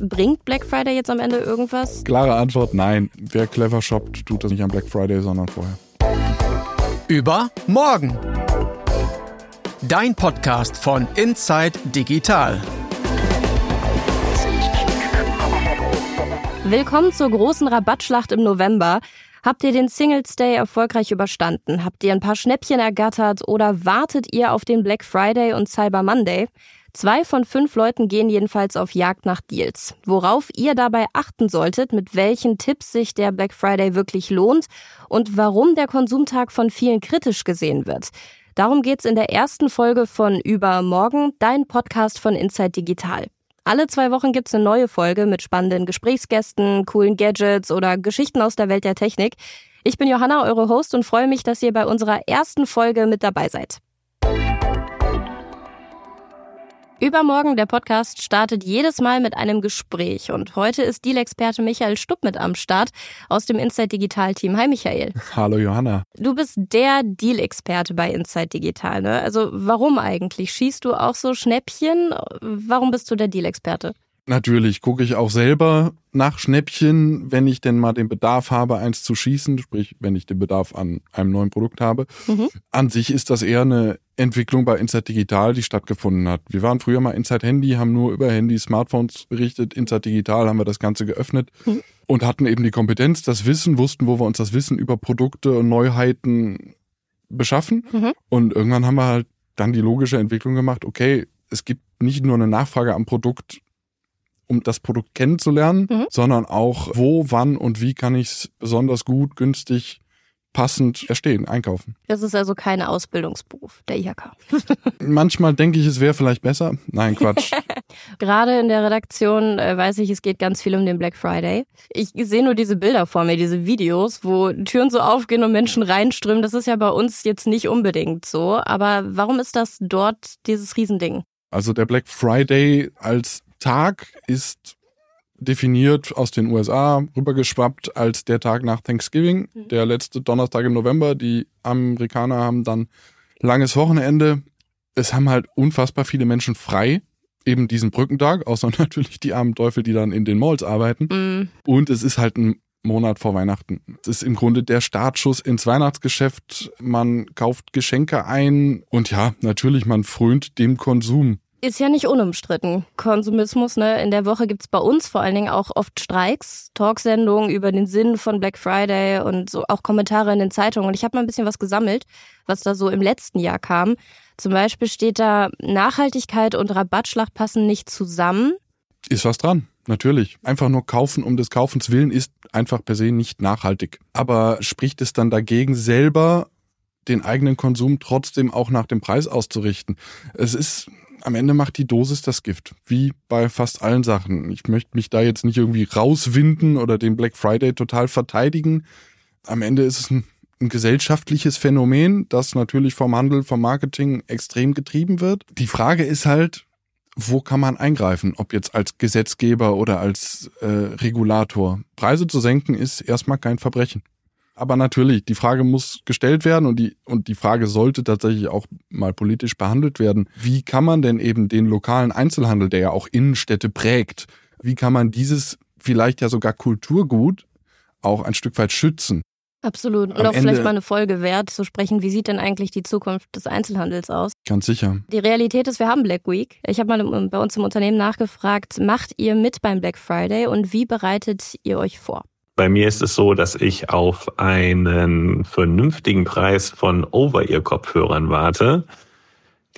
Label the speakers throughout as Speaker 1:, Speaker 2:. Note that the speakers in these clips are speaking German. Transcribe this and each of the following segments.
Speaker 1: bringt Black Friday jetzt am Ende irgendwas?
Speaker 2: Klare Antwort, nein. Wer clever shoppt, tut das nicht am Black Friday, sondern vorher.
Speaker 3: Über morgen. Dein Podcast von Inside Digital.
Speaker 1: Willkommen zur großen Rabattschlacht im November. Habt ihr den Singles Day erfolgreich überstanden? Habt ihr ein paar Schnäppchen ergattert oder wartet ihr auf den Black Friday und Cyber Monday? Zwei von fünf Leuten gehen jedenfalls auf Jagd nach Deals. Worauf ihr dabei achten solltet, mit welchen Tipps sich der Black Friday wirklich lohnt und warum der Konsumtag von vielen kritisch gesehen wird. Darum geht's in der ersten Folge von Übermorgen, dein Podcast von Inside Digital. Alle zwei Wochen gibt's eine neue Folge mit spannenden Gesprächsgästen, coolen Gadgets oder Geschichten aus der Welt der Technik. Ich bin Johanna, eure Host und freue mich, dass ihr bei unserer ersten Folge mit dabei seid. Übermorgen, der Podcast, startet jedes Mal mit einem Gespräch. Und heute ist Deal-Experte Michael Stupp mit am Start aus dem Inside Digital Team. Hi Michael.
Speaker 2: Hallo Johanna.
Speaker 1: Du bist der Deal-Experte bei Inside Digital. Ne? Also warum eigentlich? Schießt du auch so Schnäppchen? Warum bist du der Deal-Experte?
Speaker 2: Natürlich gucke ich auch selber nach Schnäppchen, wenn ich denn mal den Bedarf habe, eins zu schießen, sprich, wenn ich den Bedarf an einem neuen Produkt habe. Mhm. An sich ist das eher eine Entwicklung bei Inside Digital, die stattgefunden hat. Wir waren früher mal Inside Handy, haben nur über Handy, Smartphones berichtet. Inside Digital haben wir das Ganze geöffnet mhm. und hatten eben die Kompetenz, das Wissen, wussten, wo wir uns das Wissen über Produkte und Neuheiten beschaffen. Mhm. Und irgendwann haben wir halt dann die logische Entwicklung gemacht, okay, es gibt nicht nur eine Nachfrage am Produkt, um das Produkt kennenzulernen, mhm. sondern auch, wo, wann und wie kann ich es besonders gut, günstig passend erstehen, einkaufen.
Speaker 1: Das ist also kein Ausbildungsberuf, der IHK.
Speaker 2: Manchmal denke ich, es wäre vielleicht besser. Nein, Quatsch.
Speaker 1: Gerade in der Redaktion äh, weiß ich, es geht ganz viel um den Black Friday. Ich sehe nur diese Bilder vor mir, diese Videos, wo Türen so aufgehen und Menschen reinströmen. Das ist ja bei uns jetzt nicht unbedingt so. Aber warum ist das dort dieses Riesending?
Speaker 2: Also der Black Friday als Tag ist definiert aus den USA rübergeschwappt als der Tag nach Thanksgiving, mhm. der letzte Donnerstag im November. Die Amerikaner haben dann langes Wochenende. Es haben halt unfassbar viele Menschen frei, eben diesen Brückentag, außer natürlich die armen Teufel, die dann in den Malls arbeiten. Mhm. Und es ist halt ein Monat vor Weihnachten. Es ist im Grunde der Startschuss ins Weihnachtsgeschäft. Man kauft Geschenke ein und ja, natürlich, man frönt dem Konsum
Speaker 1: ist ja nicht unumstritten. Konsumismus, ne? In der Woche gibt's bei uns vor allen Dingen auch oft Streiks, Talksendungen über den Sinn von Black Friday und so auch Kommentare in den Zeitungen. Und ich habe mal ein bisschen was gesammelt, was da so im letzten Jahr kam. Zum Beispiel steht da, Nachhaltigkeit und Rabattschlacht passen nicht zusammen.
Speaker 2: Ist was dran, natürlich. Einfach nur kaufen um des Kaufens willen ist einfach per se nicht nachhaltig. Aber spricht es dann dagegen selber den eigenen Konsum trotzdem auch nach dem Preis auszurichten. Es ist am Ende macht die Dosis das Gift, wie bei fast allen Sachen. Ich möchte mich da jetzt nicht irgendwie rauswinden oder den Black Friday total verteidigen. Am Ende ist es ein, ein gesellschaftliches Phänomen, das natürlich vom Handel, vom Marketing extrem getrieben wird. Die Frage ist halt, wo kann man eingreifen, ob jetzt als Gesetzgeber oder als äh, Regulator. Preise zu senken ist erstmal kein Verbrechen. Aber natürlich, die Frage muss gestellt werden und die, und die Frage sollte tatsächlich auch mal politisch behandelt werden. Wie kann man denn eben den lokalen Einzelhandel, der ja auch Innenstädte prägt, wie kann man dieses vielleicht ja sogar Kulturgut auch ein Stück weit schützen?
Speaker 1: Absolut. Und Am auch Ende vielleicht mal eine Folge wert zu sprechen, wie sieht denn eigentlich die Zukunft des Einzelhandels aus?
Speaker 2: Ganz sicher.
Speaker 1: Die Realität ist, wir haben Black Week. Ich habe mal bei uns im Unternehmen nachgefragt, macht ihr mit beim Black Friday und wie bereitet ihr euch vor?
Speaker 4: Bei mir ist es so, dass ich auf einen vernünftigen Preis von Over-Ear-Kopfhörern warte.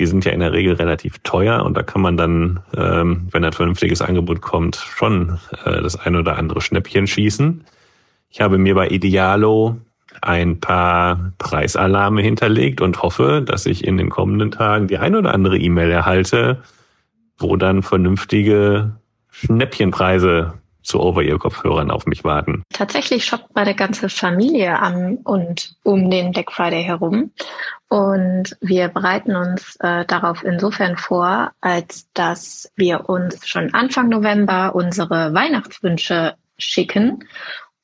Speaker 4: Die sind ja in der Regel relativ teuer und da kann man dann, ähm, wenn ein vernünftiges Angebot kommt, schon äh, das ein oder andere Schnäppchen schießen. Ich habe mir bei Idealo ein paar Preisalarme hinterlegt und hoffe, dass ich in den kommenden Tagen die ein oder andere E-Mail erhalte, wo dann vernünftige Schnäppchenpreise zu Over-Ear-Kopfhörern auf mich warten.
Speaker 5: Tatsächlich shoppt meine ganze Familie an und um den Black Friday herum. Und wir bereiten uns äh, darauf insofern vor, als dass wir uns schon Anfang November unsere Weihnachtswünsche schicken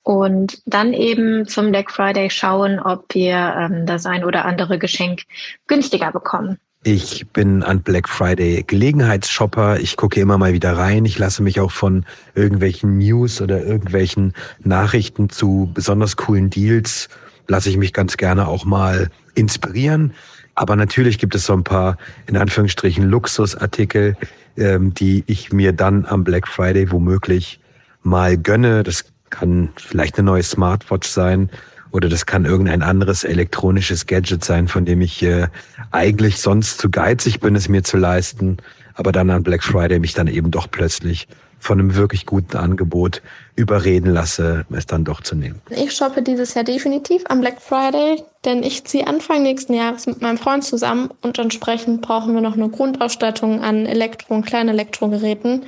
Speaker 5: und dann eben zum Black Friday schauen, ob wir ähm, das ein oder andere Geschenk günstiger bekommen.
Speaker 6: Ich bin an Black Friday Gelegenheitsshopper. Ich gucke immer mal wieder rein. Ich lasse mich auch von irgendwelchen News oder irgendwelchen Nachrichten zu besonders coolen Deals, lasse ich mich ganz gerne auch mal inspirieren. Aber natürlich gibt es so ein paar, in Anführungsstrichen, Luxusartikel, ähm, die ich mir dann am Black Friday womöglich mal gönne. Das kann vielleicht eine neue Smartwatch sein oder das kann irgendein anderes elektronisches Gadget sein, von dem ich äh, eigentlich sonst zu geizig bin, es mir zu leisten, aber dann an Black Friday mich dann eben doch plötzlich von einem wirklich guten Angebot überreden lasse, es dann doch zu nehmen.
Speaker 7: Ich shoppe dieses Jahr definitiv am Black Friday, denn ich ziehe Anfang nächsten Jahres mit meinem Freund zusammen und entsprechend brauchen wir noch eine Grundausstattung an Elektro- und kleinen Elektrogeräten,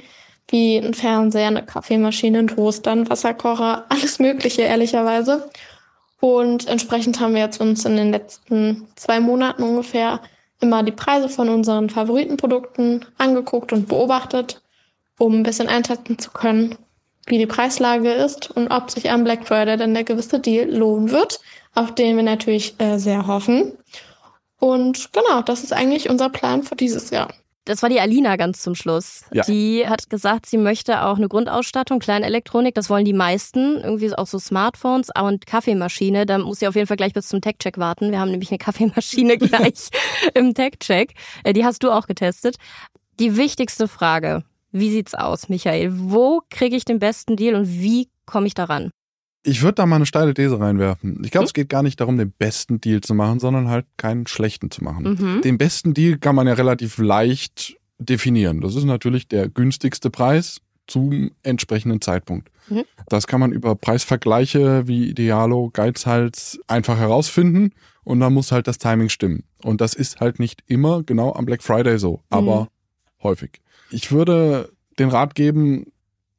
Speaker 7: wie ein Fernseher, eine Kaffeemaschine, ein Toaster, ein Wasserkocher, alles Mögliche, ehrlicherweise. Und entsprechend haben wir jetzt uns in den letzten zwei Monaten ungefähr immer die Preise von unseren Favoritenprodukten angeguckt und beobachtet, um ein bisschen einschätzen zu können, wie die Preislage ist und ob sich am Black Friday dann der gewisse Deal lohnen wird, auf den wir natürlich äh, sehr hoffen. Und genau, das ist eigentlich unser Plan für dieses Jahr.
Speaker 1: Das war die Alina ganz zum Schluss.
Speaker 2: Ja.
Speaker 1: Die hat gesagt, sie möchte auch eine Grundausstattung, Kleinelektronik, das wollen die meisten. Irgendwie auch so Smartphones und Kaffeemaschine. Da muss sie auf jeden Fall gleich bis zum Tech-Check warten. Wir haben nämlich eine Kaffeemaschine gleich im Tech-Check. Äh, Die hast du auch getestet. Die wichtigste Frage, wie sieht's aus, Michael? Wo kriege ich den besten Deal und wie komme ich daran?
Speaker 2: Ich würde da mal eine steile These reinwerfen. Ich glaube,
Speaker 1: Hm?
Speaker 2: es geht gar nicht darum, den besten Deal zu machen, sondern halt keinen schlechten zu machen.
Speaker 1: Mhm.
Speaker 2: Den besten Deal kann man ja relativ leicht definieren. Das ist natürlich der günstigste Preis zum entsprechenden Zeitpunkt.
Speaker 1: Mhm.
Speaker 2: Das kann man über Preisvergleiche wie Idealo, Geizhals einfach herausfinden und dann muss halt das Timing stimmen. Und das ist halt nicht immer genau am Black Friday so, aber häufig. Ich würde den Rat geben,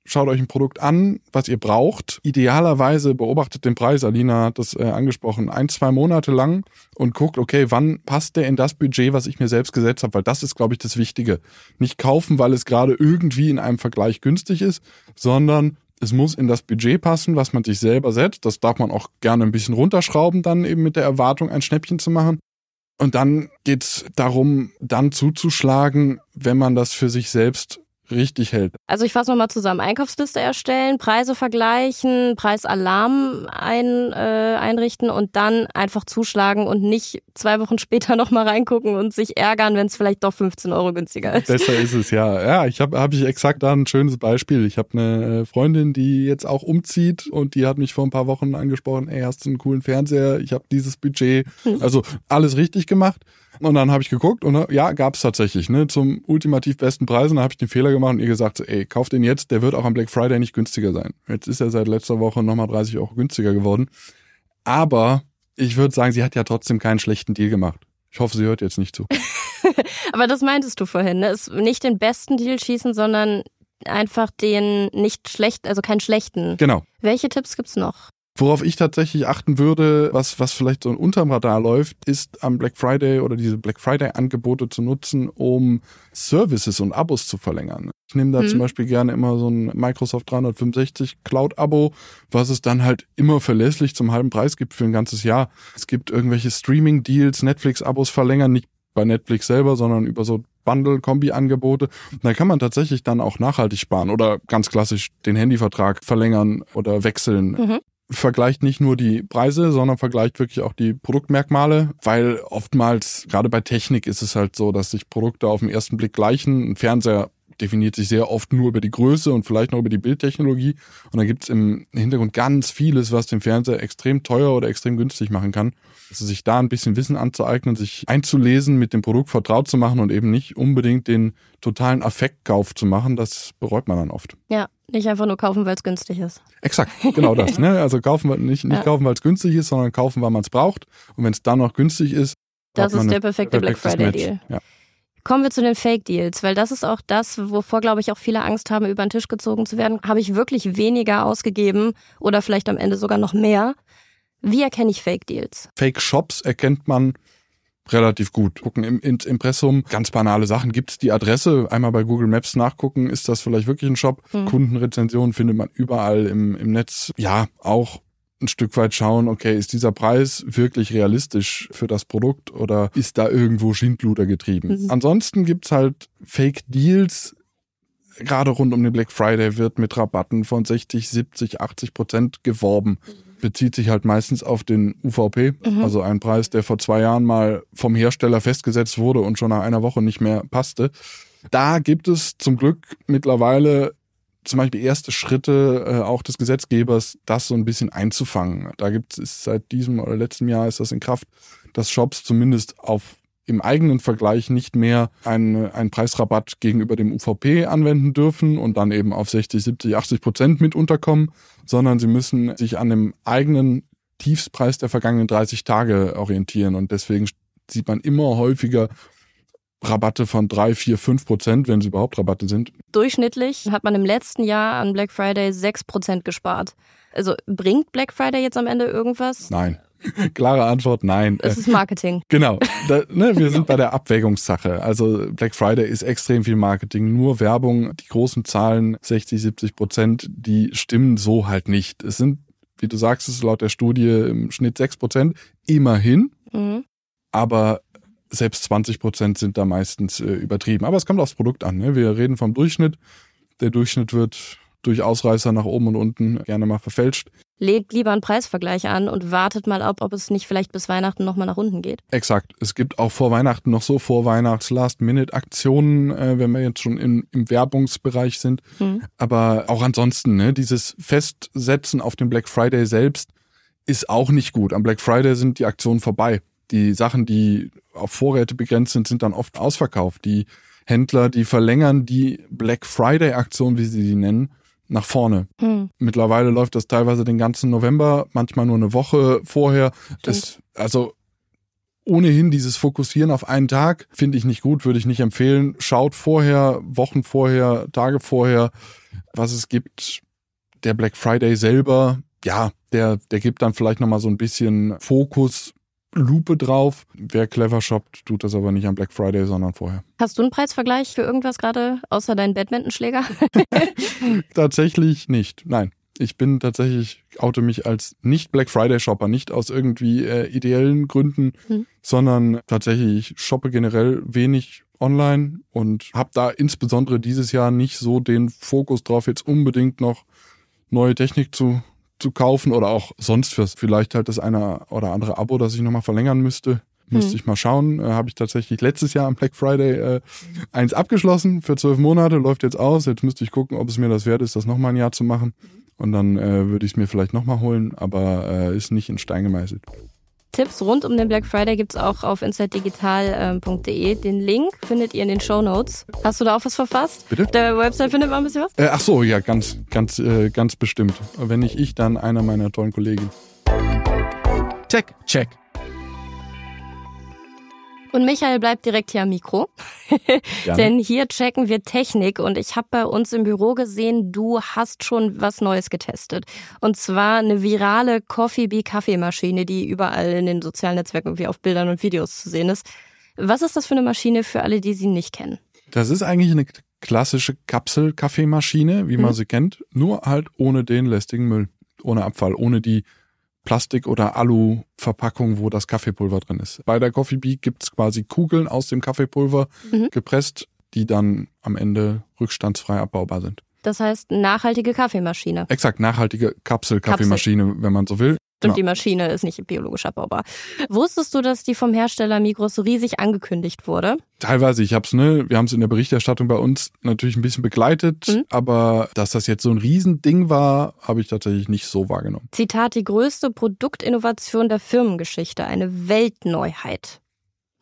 Speaker 2: schaut euch ein Produkt an, was ihr braucht. Idealerweise beobachtet den Preis, Alina hat das äh, angesprochen, ein, zwei Monate lang und guckt, okay, wann passt der in das Budget, was ich mir selbst gesetzt habe, weil das ist, glaube ich, das Wichtige. Nicht kaufen, weil es gerade irgendwie in einem Vergleich günstig ist, sondern es muss in das Budget passen, was man sich selber setzt. Das darf man auch gerne ein bisschen runterschrauben, dann eben mit der Erwartung, ein Schnäppchen zu machen. Und dann geht's darum, dann zuzuschlagen, wenn man das für sich selbst richtig hält.
Speaker 1: Also ich fasse nochmal zusammen. Einkaufsliste erstellen, Preise vergleichen, Preisalarm ein, äh, einrichten und dann einfach zuschlagen und nicht zwei Wochen später nochmal reingucken und sich ärgern, wenn es vielleicht doch 15 Euro günstiger ist.
Speaker 2: Besser ist es, ja. Ja, ich habe hab ich exakt da ein schönes Beispiel. Ich habe eine äh, Freundin, die jetzt auch umzieht und die hat mich vor ein paar Wochen angesprochen, ey, hast du einen coolen Fernseher? Ich habe dieses Budget. Also alles richtig gemacht. Und dann habe ich geguckt und ja, gab es tatsächlich, ne, zum ultimativ besten Preis. Und dann habe ich den Fehler gemacht und ihr gesagt, ey, kauf den jetzt, der wird auch am Black Friday nicht günstiger sein. Jetzt ist er seit letzter Woche nochmal 30 Euro günstiger geworden. Aber ich würde sagen, sie hat ja trotzdem keinen schlechten Deal gemacht. Ich hoffe, sie hört jetzt nicht zu.
Speaker 1: Aber das meintest du vorhin, ne? Es nicht den besten Deal schießen, sondern einfach den nicht schlechten, also keinen schlechten.
Speaker 2: Genau.
Speaker 1: Welche Tipps gibt's noch?
Speaker 2: Worauf ich tatsächlich achten würde, was, was vielleicht so unterm Radar läuft, ist am Black Friday oder diese Black Friday-Angebote zu nutzen, um Services und Abos zu verlängern. Ich nehme da
Speaker 1: Hm.
Speaker 2: zum Beispiel gerne immer so ein Microsoft 365 Cloud-Abo, was es dann halt immer verlässlich zum halben Preis gibt für ein ganzes Jahr. Es gibt irgendwelche Streaming-Deals, Netflix-Abos verlängern, nicht bei Netflix selber, sondern über so Bundle-Kombi-Angebote. Da kann man tatsächlich dann auch nachhaltig sparen oder ganz klassisch den Handyvertrag verlängern oder wechseln
Speaker 1: Mhm.
Speaker 2: Vergleicht nicht nur die Preise, sondern vergleicht wirklich auch die Produktmerkmale, weil oftmals, gerade bei Technik ist es halt so, dass sich Produkte auf den ersten Blick gleichen. Ein Fernseher definiert sich sehr oft nur über die Größe und vielleicht noch über die Bildtechnologie. Und dann gibt es im Hintergrund ganz vieles, was den Fernseher extrem teuer oder extrem günstig machen kann. Also sich da ein bisschen Wissen anzueignen, sich einzulesen, mit dem Produkt vertraut zu machen und eben nicht unbedingt den totalen Affektkauf zu machen, das bereut man dann oft.
Speaker 1: Ja, nicht einfach nur kaufen, weil es günstig ist.
Speaker 2: Exakt, genau das. Ne? Also kaufen wir nicht, nicht
Speaker 1: Ja.
Speaker 2: kaufen, weil es günstig ist, sondern kaufen, weil man es braucht. Und wenn es dann noch günstig ist,
Speaker 1: Das ist der perfekte Black Friday
Speaker 2: Match.
Speaker 1: Deal.
Speaker 2: Ja.
Speaker 1: Kommen wir zu den Fake Deals, weil das ist auch das, wovor, glaube ich, auch viele Angst haben, über den Tisch gezogen zu werden. Habe ich wirklich weniger ausgegeben oder vielleicht am Ende sogar noch mehr? Wie erkenne ich Fake Deals?
Speaker 2: Fake Shops erkennt man relativ gut. Gucken im, ins Impressum, ganz banale Sachen. Gibt es die Adresse? Einmal bei Google Maps nachgucken, ist das vielleicht wirklich ein Shop?
Speaker 1: Hm.
Speaker 2: Kundenrezensionen findet man überall im, im Netz. Ja, auch ein Stück weit schauen, okay, ist dieser Preis wirklich realistisch für das Produkt oder ist da irgendwo Schindluder getrieben? Mhm. Ansonsten gibt's halt Fake Deals. Gerade rund um den Black Friday wird mit Rabatten von 60, 70, 80 Prozent geworben. Bezieht sich halt meistens auf den UVP, mhm. also ein Preis, der vor zwei Jahren mal vom Hersteller festgesetzt wurde und schon nach einer Woche nicht mehr passte. Da gibt es zum Glück mittlerweile zum Beispiel erste Schritte äh, auch des Gesetzgebers, das so ein bisschen einzufangen. Da gibt es seit diesem oder letztem Jahr ist das in Kraft, dass Shops zumindest auf im eigenen Vergleich nicht mehr einen, einen Preisrabatt gegenüber dem UVP anwenden dürfen und dann eben auf 60, 70, 80 Prozent mit unterkommen, sondern sie müssen sich an dem eigenen Tiefspreis der vergangenen 30 Tage orientieren. Und deswegen sieht man immer häufiger Rabatte von drei, vier, fünf Prozent, wenn es überhaupt Rabatte sind.
Speaker 1: Durchschnittlich hat man im letzten Jahr an Black Friday sechs Prozent gespart. Also bringt Black Friday jetzt am Ende irgendwas?
Speaker 2: Nein. Klare Antwort, nein.
Speaker 1: Es ist Marketing.
Speaker 2: Genau. Da, ne, wir sind bei der Abwägungssache. Also Black Friday ist extrem viel Marketing, nur Werbung. Die großen Zahlen, 60, 70 Prozent, die stimmen so halt nicht. Es sind, wie du sagst, es laut der Studie im Schnitt sechs Prozent, immerhin. Mhm. Aber selbst 20 Prozent sind da meistens äh, übertrieben. Aber es kommt aufs Produkt an. Ne? Wir reden vom Durchschnitt. Der Durchschnitt wird durch Ausreißer nach oben und unten gerne mal verfälscht.
Speaker 1: Legt lieber einen Preisvergleich an und wartet mal ab, ob es nicht vielleicht bis Weihnachten nochmal nach unten geht.
Speaker 2: Exakt. Es gibt auch vor Weihnachten noch so vor Weihnachts Last-Minute-Aktionen, äh, wenn wir jetzt schon in, im Werbungsbereich sind. Mhm. Aber auch ansonsten, ne, dieses Festsetzen auf den Black Friday selbst ist auch nicht gut. Am Black Friday sind die Aktionen vorbei. Die Sachen, die auf Vorräte begrenzt sind, sind dann oft ausverkauft. Die Händler, die verlängern die Black Friday Aktion, wie sie sie nennen, nach vorne. Hm. Mittlerweile läuft das teilweise den ganzen November, manchmal nur eine Woche vorher. Das, also ohnehin dieses Fokussieren auf einen Tag finde ich nicht gut, würde ich nicht empfehlen. Schaut vorher, Wochen vorher, Tage vorher, was es gibt. Der Black Friday selber, ja, der, der gibt dann vielleicht nochmal so ein bisschen Fokus Lupe drauf. Wer clever shoppt, tut das aber nicht am Black Friday, sondern vorher.
Speaker 1: Hast du einen Preisvergleich für irgendwas gerade, außer deinen Badmintonschläger?
Speaker 2: tatsächlich nicht, nein. Ich bin tatsächlich, oute mich als nicht Black Friday Shopper, nicht aus irgendwie äh, ideellen Gründen, hm. sondern tatsächlich, ich shoppe generell wenig online und habe da insbesondere dieses Jahr nicht so den Fokus drauf, jetzt unbedingt noch neue Technik zu zu kaufen oder auch sonst fürs vielleicht halt das eine oder andere Abo, das ich nochmal verlängern müsste. Müsste hm. ich mal schauen. Äh, Habe ich tatsächlich letztes Jahr am Black Friday äh, eins abgeschlossen für zwölf Monate, läuft jetzt aus. Jetzt müsste ich gucken, ob es mir das wert ist, das nochmal ein Jahr zu machen. Und dann äh, würde ich es mir vielleicht nochmal holen, aber äh, ist nicht in Stein gemeißelt.
Speaker 1: Tipps rund um den Black Friday gibt es auch auf insidedigital.de. Den Link findet ihr in den Show Notes. Hast du da auch was verfasst?
Speaker 2: Bitte?
Speaker 1: Auf der Website findet man ein bisschen was?
Speaker 2: Äh, ach so, ja, ganz, ganz, äh, ganz bestimmt. Wenn nicht ich, dann einer meiner tollen Kollegen.
Speaker 3: Tech Check.
Speaker 1: Und Michael bleibt direkt hier am Mikro. Denn hier checken wir Technik und ich habe bei uns im Büro gesehen, du hast schon was Neues getestet. Und zwar eine virale Coffee Bee Kaffeemaschine, die überall in den sozialen Netzwerken irgendwie auf Bildern und Videos zu sehen ist. Was ist das für eine Maschine für alle, die sie nicht kennen?
Speaker 2: Das ist eigentlich eine klassische Kapsel-Kaffeemaschine, wie man mhm. sie kennt, nur halt ohne den lästigen Müll, ohne Abfall, ohne die Plastik- oder Alu-Verpackung, wo das Kaffeepulver drin ist. Bei der Coffee Bee gibt's quasi Kugeln aus dem Kaffeepulver mhm. gepresst, die dann am Ende rückstandsfrei abbaubar sind.
Speaker 1: Das heißt nachhaltige Kaffeemaschine.
Speaker 2: Exakt, nachhaltige Kapsel-Kaffeemaschine, Kapsel. wenn man so will.
Speaker 1: Und genau. die Maschine ist nicht biologisch abbaubar. Wusstest du, dass die vom Hersteller Migros so riesig angekündigt wurde?
Speaker 2: Teilweise, ich hab's, ne, wir haben es in der Berichterstattung bei uns natürlich ein bisschen begleitet, mhm. aber dass das jetzt so ein Riesending war, habe ich tatsächlich nicht so wahrgenommen.
Speaker 1: Zitat, die größte Produktinnovation der Firmengeschichte, eine Weltneuheit.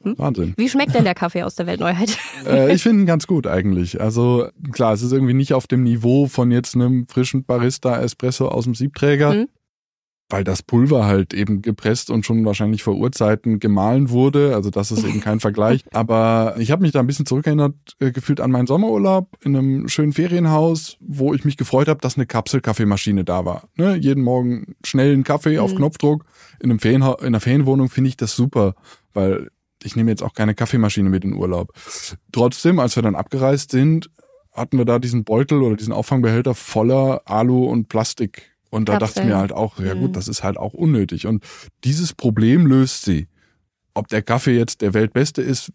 Speaker 2: Hm? Wahnsinn.
Speaker 1: Wie schmeckt denn der Kaffee aus der Weltneuheit?
Speaker 2: äh, ich finde ihn ganz gut eigentlich. Also klar, es ist irgendwie nicht auf dem Niveau von jetzt einem frischen Barista Espresso aus dem Siebträger. Mhm weil das Pulver halt eben gepresst und schon wahrscheinlich vor Urzeiten gemahlen wurde. Also das ist eben kein Vergleich. Aber ich habe mich da ein bisschen zurückerinnert äh, gefühlt an meinen Sommerurlaub in einem schönen Ferienhaus, wo ich mich gefreut habe, dass eine Kapselkaffeemaschine da war. Ne? Jeden Morgen schnell einen Kaffee mhm. auf Knopfdruck. In, einem Ferienha in einer Ferienwohnung finde ich das super, weil ich nehme jetzt auch keine Kaffeemaschine mit in Urlaub. Trotzdem, als wir dann abgereist sind, hatten wir da diesen Beutel oder diesen Auffangbehälter voller Alu- und Plastik Und da dachte ich mir halt auch, ja gut, mhm. das ist halt auch unnötig. Und dieses Problem löst sie. Ob der Kaffee jetzt der Weltbeste ist,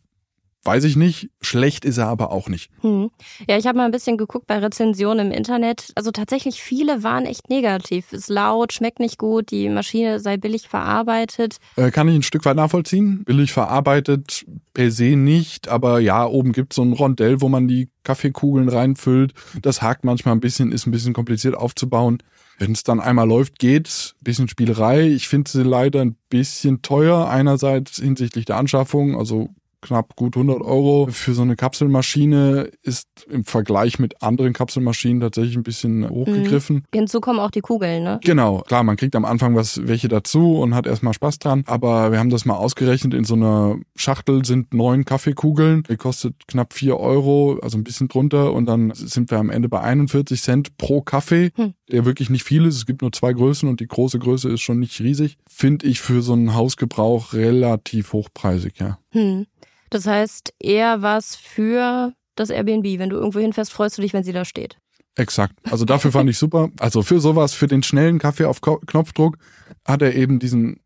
Speaker 2: Weiß ich nicht. Schlecht ist er aber auch nicht.
Speaker 1: Hm. Ja, ich habe mal ein bisschen geguckt bei Rezensionen im Internet. Also tatsächlich viele waren echt negativ. Ist laut, schmeckt nicht gut, die Maschine sei billig verarbeitet.
Speaker 2: Äh, kann ich ein Stück weit nachvollziehen. Billig verarbeitet per se nicht, aber ja, oben gibt's so ein Rondell, wo man die Kaffeekugeln reinfüllt. Das hakt manchmal ein bisschen, ist ein bisschen kompliziert aufzubauen. Wenn es dann einmal läuft, geht's. Bisschen Spielerei. Ich finde sie leider ein bisschen teuer. Einerseits hinsichtlich der Anschaffung, also knapp gut 100 Euro für so eine Kapselmaschine ist im Vergleich mit anderen Kapselmaschinen tatsächlich ein bisschen hochgegriffen. Mhm.
Speaker 1: Hinzu kommen auch die Kugeln, ne?
Speaker 2: Genau, klar, man kriegt am Anfang was welche dazu und hat erstmal Spaß dran. Aber wir haben das mal ausgerechnet. In so einer Schachtel sind neun Kaffeekugeln. Die kostet knapp vier Euro, also ein bisschen drunter. Und dann sind wir am Ende bei 41 Cent pro Kaffee, hm. der wirklich nicht viel ist. Es gibt nur zwei Größen und die große Größe ist schon nicht riesig. Finde ich für so einen Hausgebrauch relativ hochpreisig, ja.
Speaker 1: Hm. Das heißt, eher was für das Airbnb. Wenn du irgendwo hinfährst, freust du dich, wenn sie da steht.
Speaker 2: Exakt. Also dafür fand ich super. Also für sowas, für den schnellen Kaffee auf Knopfdruck hat er eben diesen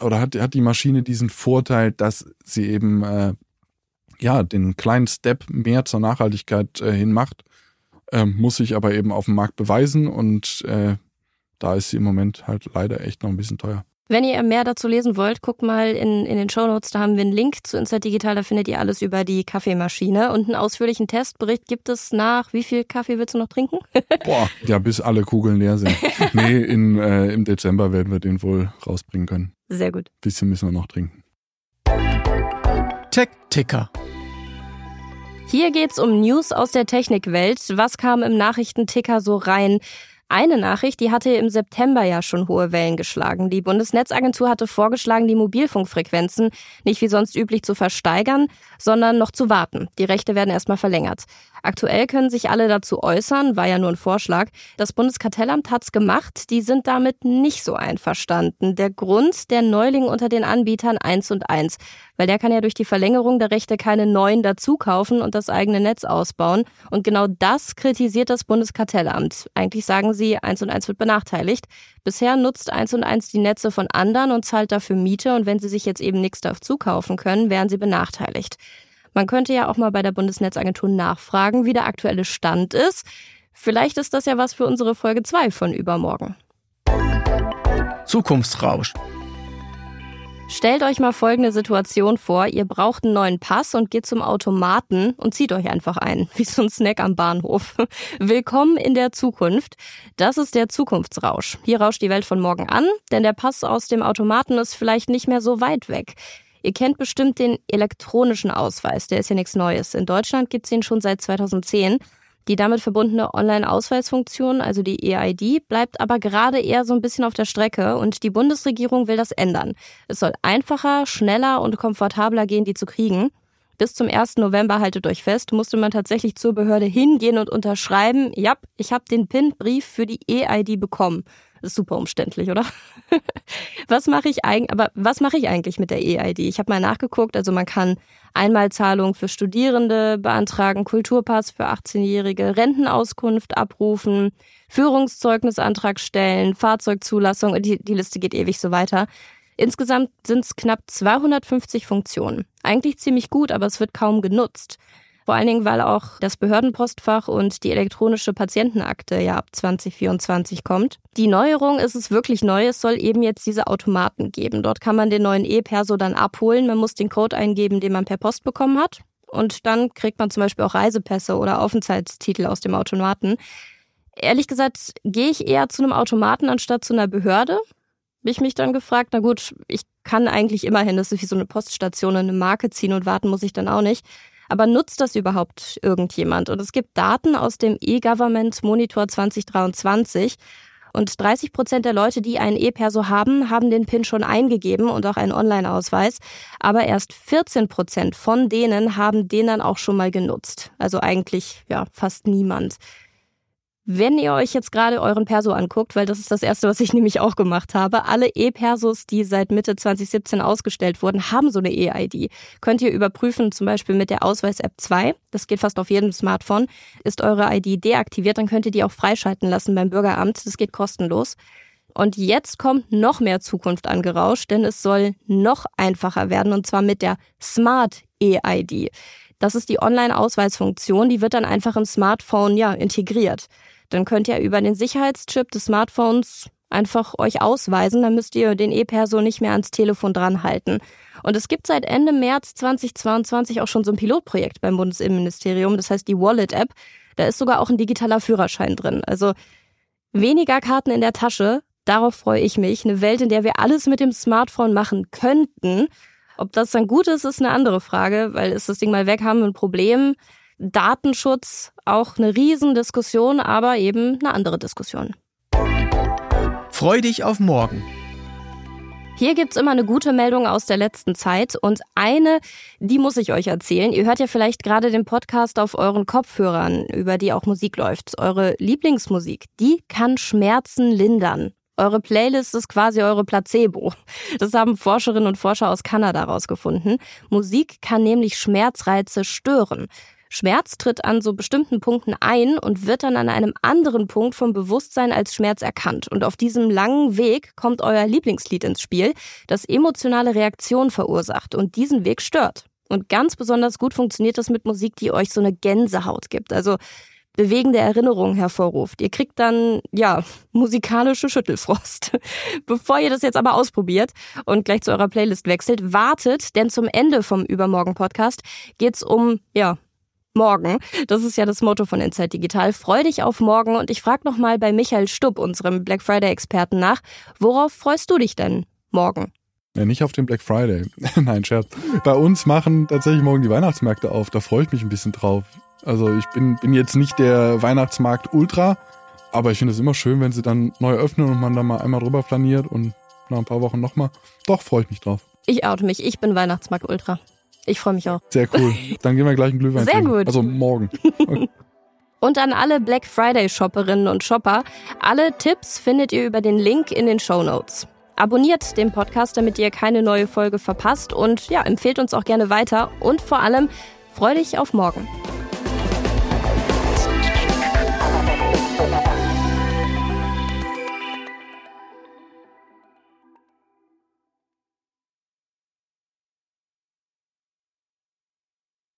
Speaker 2: oder hat, hat die Maschine diesen Vorteil, dass sie eben äh, ja den kleinen Step mehr zur Nachhaltigkeit äh, hin macht. Ähm, muss sich aber eben auf dem Markt beweisen und äh, da ist sie im Moment halt leider echt noch ein bisschen teuer.
Speaker 1: Wenn ihr mehr dazu lesen wollt, guckt mal in, in den Shownotes, da haben wir einen Link zu Inside Digital, da findet ihr alles über die Kaffeemaschine und einen ausführlichen Testbericht gibt es nach, wie viel Kaffee willst du noch trinken?
Speaker 2: Boah, ja, bis alle Kugeln leer sind. nee, in, äh, im Dezember werden wir den wohl rausbringen können.
Speaker 1: Sehr gut.
Speaker 2: Bisschen müssen wir noch trinken.
Speaker 3: Tech-Ticker.
Speaker 1: Hier geht's um News aus der Technikwelt. Was kam im Nachrichtenticker so rein? Eine Nachricht, die hatte im September ja schon hohe Wellen geschlagen. Die Bundesnetzagentur hatte vorgeschlagen, die Mobilfunkfrequenzen nicht wie sonst üblich zu versteigern, sondern noch zu warten. Die Rechte werden erstmal verlängert. Aktuell können sich alle dazu äußern, war ja nur ein Vorschlag. Das Bundeskartellamt hat's gemacht, die sind damit nicht so einverstanden. Der Grund, der Neuling unter den Anbietern eins und eins, weil der kann ja durch die Verlängerung der Rechte keine neuen dazukaufen und das eigene Netz ausbauen. Und genau das kritisiert das Bundeskartellamt. Eigentlich sagen sie, eins und eins wird benachteiligt. Bisher nutzt eins und eins die Netze von anderen und zahlt dafür Miete und wenn sie sich jetzt eben nichts dazu kaufen können, wären sie benachteiligt. Man könnte ja auch mal bei der Bundesnetzagentur nachfragen, wie der aktuelle Stand ist. Vielleicht ist das ja was für unsere Folge 2 von übermorgen.
Speaker 3: Zukunftsrausch.
Speaker 1: Stellt euch mal folgende Situation vor. Ihr braucht einen neuen Pass und geht zum Automaten und zieht euch einfach ein, wie so ein Snack am Bahnhof. Willkommen in der Zukunft. Das ist der Zukunftsrausch. Hier rauscht die Welt von morgen an, denn der Pass aus dem Automaten ist vielleicht nicht mehr so weit weg. Ihr kennt bestimmt den elektronischen Ausweis, der ist ja nichts Neues. In Deutschland gibt es ihn schon seit 2010. Die damit verbundene Online-Ausweisfunktion, also die EID, bleibt aber gerade eher so ein bisschen auf der Strecke und die Bundesregierung will das ändern. Es soll einfacher, schneller und komfortabler gehen, die zu kriegen. Bis zum 1. November, haltet euch fest, musste man tatsächlich zur Behörde hingehen und unterschreiben, ja, ich habe den PIN-Brief für die EID bekommen. Ist super umständlich, oder? was mache ich eigentlich, aber was mache ich eigentlich mit der EID? Ich habe mal nachgeguckt, also man kann Einmalzahlung für Studierende beantragen, Kulturpass für 18-Jährige, Rentenauskunft abrufen, Führungszeugnisantrag stellen, Fahrzeugzulassung, die, die Liste geht ewig so weiter. Insgesamt sind es knapp 250 Funktionen. Eigentlich ziemlich gut, aber es wird kaum genutzt. Vor allen Dingen, weil auch das Behördenpostfach und die elektronische Patientenakte ja ab 2024 kommt. Die Neuerung ist es wirklich neu. Es soll eben jetzt diese Automaten geben. Dort kann man den neuen E-Perso dann abholen. Man muss den Code eingeben, den man per Post bekommen hat. Und dann kriegt man zum Beispiel auch Reisepässe oder Aufenthaltstitel aus dem Automaten. Ehrlich gesagt, gehe ich eher zu einem Automaten anstatt zu einer Behörde. Ich mich dann gefragt, na gut, ich kann eigentlich immerhin, das ist wie so eine Poststation, eine Marke ziehen und warten muss ich dann auch nicht. Aber nutzt das überhaupt irgendjemand? Und es gibt Daten aus dem E-Government Monitor 2023. Und 30 Prozent der Leute, die einen E-Perso haben, haben den PIN schon eingegeben und auch einen Online-Ausweis. Aber erst 14 Prozent von denen haben den dann auch schon mal genutzt. Also eigentlich, ja, fast niemand. Wenn ihr euch jetzt gerade euren Perso anguckt, weil das ist das erste, was ich nämlich auch gemacht habe, alle E-Persos, die seit Mitte 2017 ausgestellt wurden, haben so eine E-ID. Könnt ihr überprüfen, zum Beispiel mit der Ausweis-App 2. Das geht fast auf jedem Smartphone. Ist eure ID deaktiviert, dann könnt ihr die auch freischalten lassen beim Bürgeramt. Das geht kostenlos. Und jetzt kommt noch mehr Zukunft angerauscht, denn es soll noch einfacher werden und zwar mit der Smart E-ID. Das ist die Online-Ausweisfunktion, die wird dann einfach im Smartphone ja integriert. Dann könnt ihr über den Sicherheitschip des Smartphones einfach euch ausweisen, dann müsst ihr den E-Perso nicht mehr ans Telefon dran halten. Und es gibt seit Ende März 2022 auch schon so ein Pilotprojekt beim Bundesinnenministerium, das heißt die Wallet-App. Da ist sogar auch ein digitaler Führerschein drin. Also weniger Karten in der Tasche, darauf freue ich mich. Eine Welt, in der wir alles mit dem Smartphone machen könnten. Ob das dann gut ist, ist eine andere Frage, weil ist das Ding mal weg, haben wir ein Problem. Datenschutz auch eine Riesendiskussion, aber eben eine andere Diskussion.
Speaker 3: Freu dich auf morgen.
Speaker 1: Hier gibt's immer eine gute Meldung aus der letzten Zeit und eine, die muss ich euch erzählen. Ihr hört ja vielleicht gerade den Podcast auf euren Kopfhörern, über die auch Musik läuft. Eure Lieblingsmusik, die kann Schmerzen lindern. Eure Playlist ist quasi eure Placebo. Das haben Forscherinnen und Forscher aus Kanada herausgefunden. Musik kann nämlich Schmerzreize stören. Schmerz tritt an so bestimmten Punkten ein und wird dann an einem anderen Punkt vom Bewusstsein als Schmerz erkannt. Und auf diesem langen Weg kommt euer Lieblingslied ins Spiel, das emotionale Reaktionen verursacht und diesen Weg stört. Und ganz besonders gut funktioniert das mit Musik, die euch so eine Gänsehaut gibt. Also bewegende Erinnerungen hervorruft. Ihr kriegt dann, ja, musikalische Schüttelfrost. Bevor ihr das jetzt aber ausprobiert und gleich zu eurer Playlist wechselt, wartet, denn zum Ende vom Übermorgen-Podcast geht's um, ja, morgen. Das ist ja das Motto von Inside Digital. Freu dich auf morgen und ich frage nochmal bei Michael Stubb, unserem Black Friday-Experten, nach. Worauf freust du dich denn morgen?
Speaker 2: Ja, nicht auf den Black Friday. Nein, Scherz. Bei uns machen tatsächlich morgen die Weihnachtsmärkte auf. Da freue ich mich ein bisschen drauf. Also ich bin, bin jetzt nicht der Weihnachtsmarkt Ultra, aber ich finde es immer schön, wenn sie dann neu öffnen und man da mal einmal drüber planiert und nach ein paar Wochen nochmal. Doch, freue ich mich drauf.
Speaker 1: Ich oute mich. Ich bin Weihnachtsmarkt Ultra. Ich freue mich auch.
Speaker 2: Sehr cool. Dann gehen wir gleich einen Glühwein
Speaker 1: Sehr
Speaker 2: trinken.
Speaker 1: gut.
Speaker 2: Also morgen.
Speaker 1: Und an alle Black Friday Shopperinnen und Shopper, alle Tipps findet ihr über den Link in den Show Notes. Abonniert den Podcast, damit ihr keine neue Folge verpasst und ja, empfehlt uns auch gerne weiter und vor allem freu dich auf morgen.